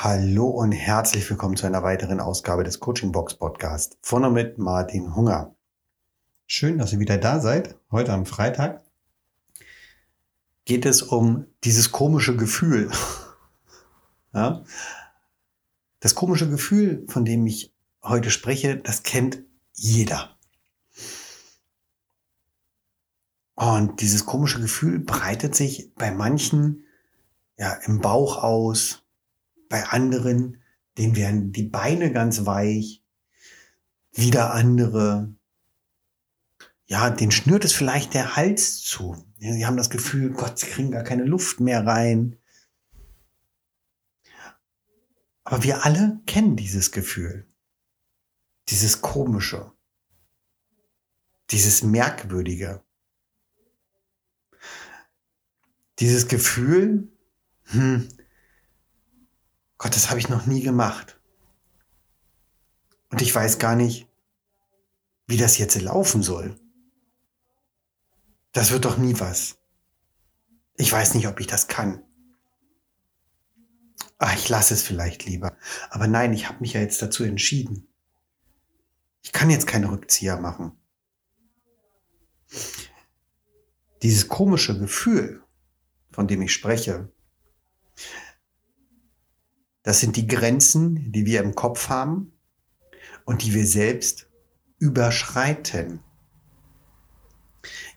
Hallo und herzlich willkommen zu einer weiteren Ausgabe des Coaching Box Podcast. Vorne mit Martin Hunger. Schön, dass ihr wieder da seid. Heute am Freitag geht es um dieses komische Gefühl. ja? Das komische Gefühl, von dem ich heute spreche, das kennt jeder. Und dieses komische Gefühl breitet sich bei manchen ja im Bauch aus, bei anderen, denen werden die Beine ganz weich, wieder andere, ja, den schnürt es vielleicht der Hals zu. Sie haben das Gefühl, Gott, sie kriegen gar keine Luft mehr rein. Aber wir alle kennen dieses Gefühl, dieses komische, dieses merkwürdige. Dieses Gefühl, hm, Gott, das habe ich noch nie gemacht. Und ich weiß gar nicht, wie das jetzt laufen soll. Das wird doch nie was. Ich weiß nicht, ob ich das kann. Ach, ich lasse es vielleicht lieber. Aber nein, ich habe mich ja jetzt dazu entschieden. Ich kann jetzt keine Rückzieher machen. Dieses komische Gefühl, von dem ich spreche, das sind die Grenzen, die wir im Kopf haben und die wir selbst überschreiten.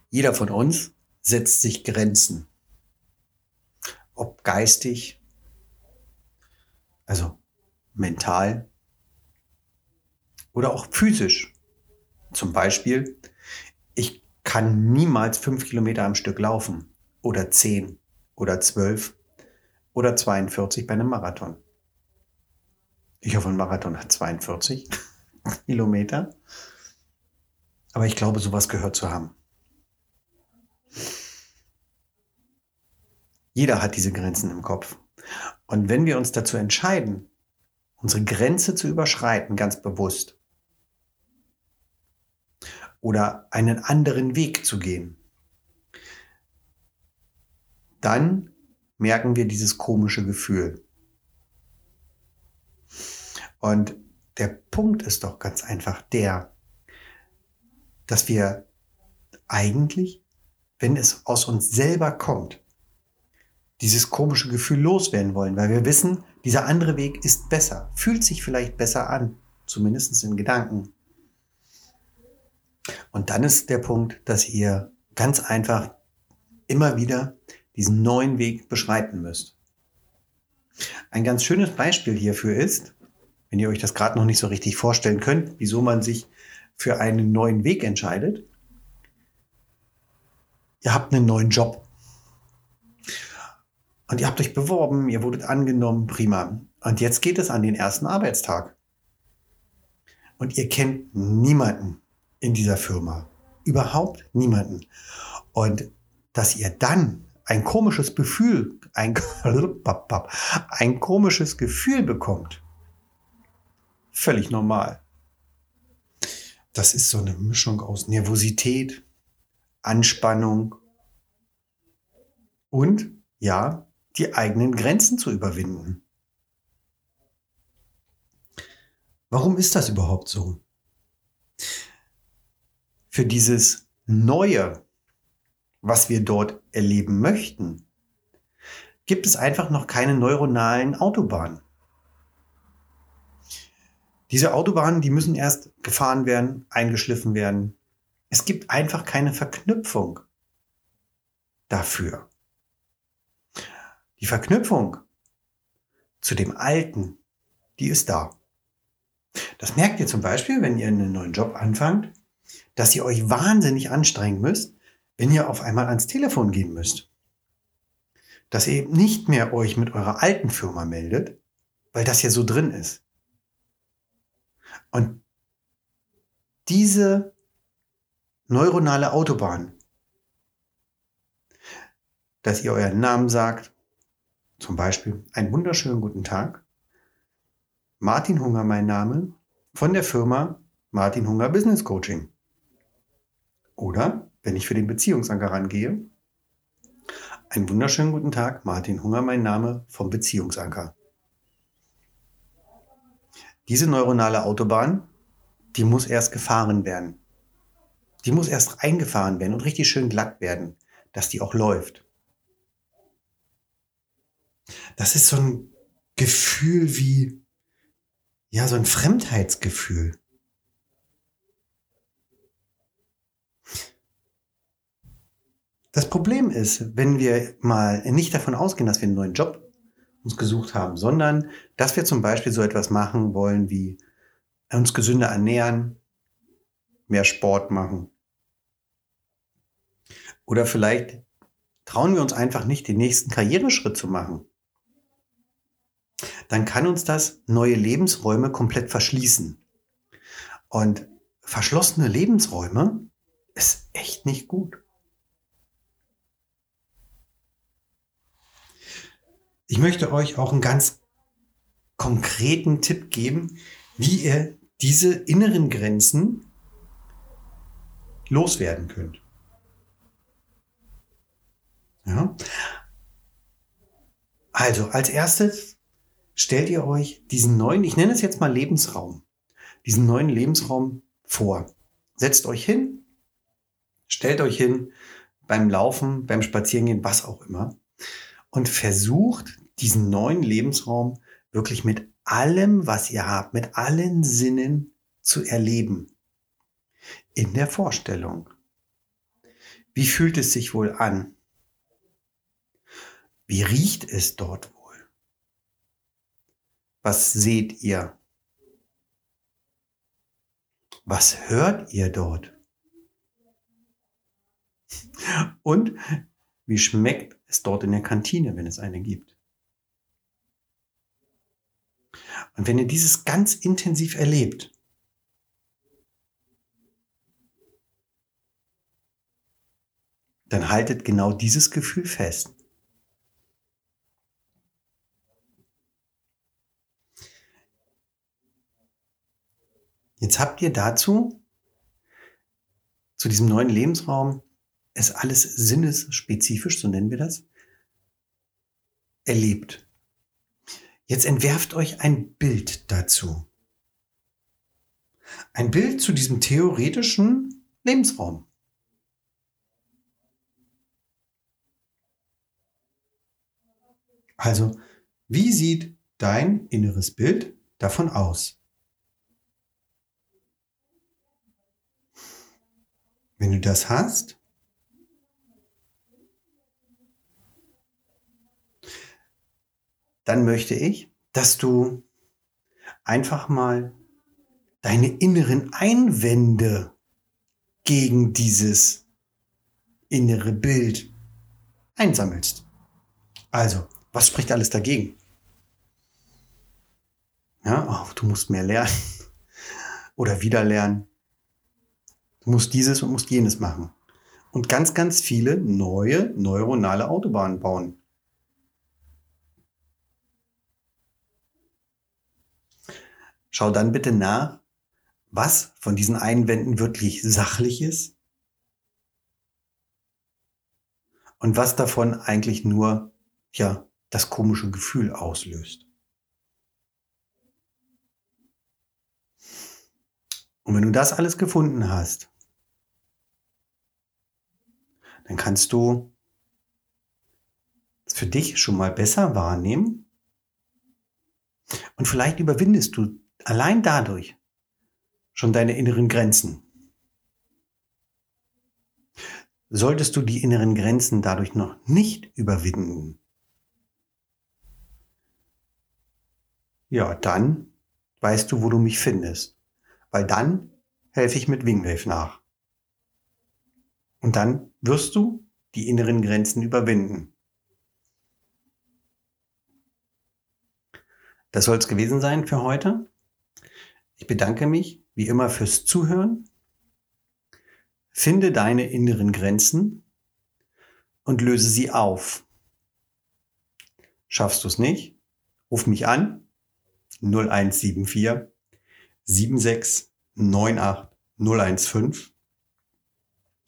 Jeder von uns setzt sich Grenzen. Ob geistig, also mental oder auch physisch. Zum Beispiel, ich kann niemals fünf Kilometer am Stück laufen oder zehn oder zwölf oder 42 bei einem Marathon. Ich hoffe, ein Marathon hat 42 Kilometer. Aber ich glaube, sowas gehört zu haben. Jeder hat diese Grenzen im Kopf. Und wenn wir uns dazu entscheiden, unsere Grenze zu überschreiten, ganz bewusst, oder einen anderen Weg zu gehen, dann merken wir dieses komische Gefühl. Und der Punkt ist doch ganz einfach der, dass wir eigentlich, wenn es aus uns selber kommt, dieses komische Gefühl loswerden wollen, weil wir wissen, dieser andere Weg ist besser, fühlt sich vielleicht besser an, zumindest in Gedanken. Und dann ist der Punkt, dass ihr ganz einfach immer wieder diesen neuen Weg beschreiten müsst. Ein ganz schönes Beispiel hierfür ist, wenn ihr euch das gerade noch nicht so richtig vorstellen könnt, wieso man sich für einen neuen Weg entscheidet. Ihr habt einen neuen Job. Und ihr habt euch beworben, ihr wurdet angenommen, prima. Und jetzt geht es an den ersten Arbeitstag. Und ihr kennt niemanden in dieser Firma. Überhaupt niemanden. Und dass ihr dann ein komisches Gefühl, ein, ein komisches Gefühl bekommt, völlig normal. Das ist so eine Mischung aus Nervosität, Anspannung und ja, die eigenen Grenzen zu überwinden. Warum ist das überhaupt so? Für dieses Neue, was wir dort erleben möchten, gibt es einfach noch keine neuronalen Autobahnen. Diese Autobahnen, die müssen erst gefahren werden, eingeschliffen werden. Es gibt einfach keine Verknüpfung dafür. Die Verknüpfung zu dem Alten, die ist da. Das merkt ihr zum Beispiel, wenn ihr einen neuen Job anfangt, dass ihr euch wahnsinnig anstrengen müsst, wenn ihr auf einmal ans Telefon gehen müsst. Dass ihr eben nicht mehr euch mit eurer alten Firma meldet, weil das ja so drin ist. Und diese neuronale Autobahn, dass ihr euren Namen sagt, zum Beispiel einen wunderschönen guten Tag, Martin Hunger mein Name, von der Firma Martin Hunger Business Coaching. Oder, wenn ich für den Beziehungsanker rangehe, einen wunderschönen guten Tag, Martin Hunger mein Name vom Beziehungsanker. Diese neuronale Autobahn, die muss erst gefahren werden. Die muss erst eingefahren werden und richtig schön glatt werden, dass die auch läuft. Das ist so ein Gefühl wie, ja, so ein Fremdheitsgefühl. Das Problem ist, wenn wir mal nicht davon ausgehen, dass wir einen neuen Job uns gesucht haben, sondern dass wir zum Beispiel so etwas machen wollen wie uns gesünder ernähren, mehr Sport machen. Oder vielleicht trauen wir uns einfach nicht, den nächsten Karriereschritt zu machen. Dann kann uns das neue Lebensräume komplett verschließen. Und verschlossene Lebensräume ist echt nicht gut. Ich möchte euch auch einen ganz konkreten Tipp geben, wie ihr diese inneren Grenzen loswerden könnt. Ja. Also als erstes stellt ihr euch diesen neuen, ich nenne es jetzt mal Lebensraum, diesen neuen Lebensraum vor. Setzt euch hin, stellt euch hin beim Laufen, beim Spazierengehen, was auch immer und versucht diesen neuen Lebensraum wirklich mit allem, was ihr habt, mit allen Sinnen zu erleben. In der Vorstellung. Wie fühlt es sich wohl an? Wie riecht es dort wohl? Was seht ihr? Was hört ihr dort? Und wie schmeckt es dort in der Kantine, wenn es eine gibt? Und wenn ihr dieses ganz intensiv erlebt, dann haltet genau dieses Gefühl fest. Jetzt habt ihr dazu, zu diesem neuen Lebensraum, es alles sinnesspezifisch, so nennen wir das, erlebt. Jetzt entwerft euch ein Bild dazu. Ein Bild zu diesem theoretischen Lebensraum. Also, wie sieht dein inneres Bild davon aus? Wenn du das hast, dann möchte ich, dass du einfach mal deine inneren Einwände gegen dieses innere Bild einsammelst. Also, was spricht alles dagegen? Ja, oh, du musst mehr lernen oder wieder lernen. Du musst dieses und musst jenes machen. Und ganz, ganz viele neue neuronale Autobahnen bauen. Schau dann bitte nach, was von diesen Einwänden wirklich sachlich ist und was davon eigentlich nur, ja, das komische Gefühl auslöst. Und wenn du das alles gefunden hast, dann kannst du es für dich schon mal besser wahrnehmen. Und vielleicht überwindest du allein dadurch schon deine inneren Grenzen. Solltest du die inneren Grenzen dadurch noch nicht überwinden, ja, dann weißt du, wo du mich findest. Weil dann helfe ich mit Wingwave nach. Und dann wirst du die inneren Grenzen überwinden. Das soll es gewesen sein für heute. Ich bedanke mich wie immer fürs Zuhören. Finde deine inneren Grenzen und löse sie auf. Schaffst du es nicht? Ruf mich an 0174 76 98 015.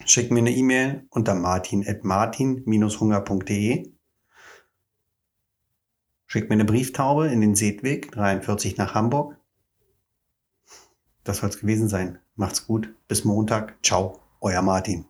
Schick mir eine E-Mail unter martin.martin-hunger.de. Schick mir eine Brieftaube in den Seetweg 43 nach Hamburg das soll es gewesen sein. Macht's gut. Bis Montag. Ciao. Euer Martin.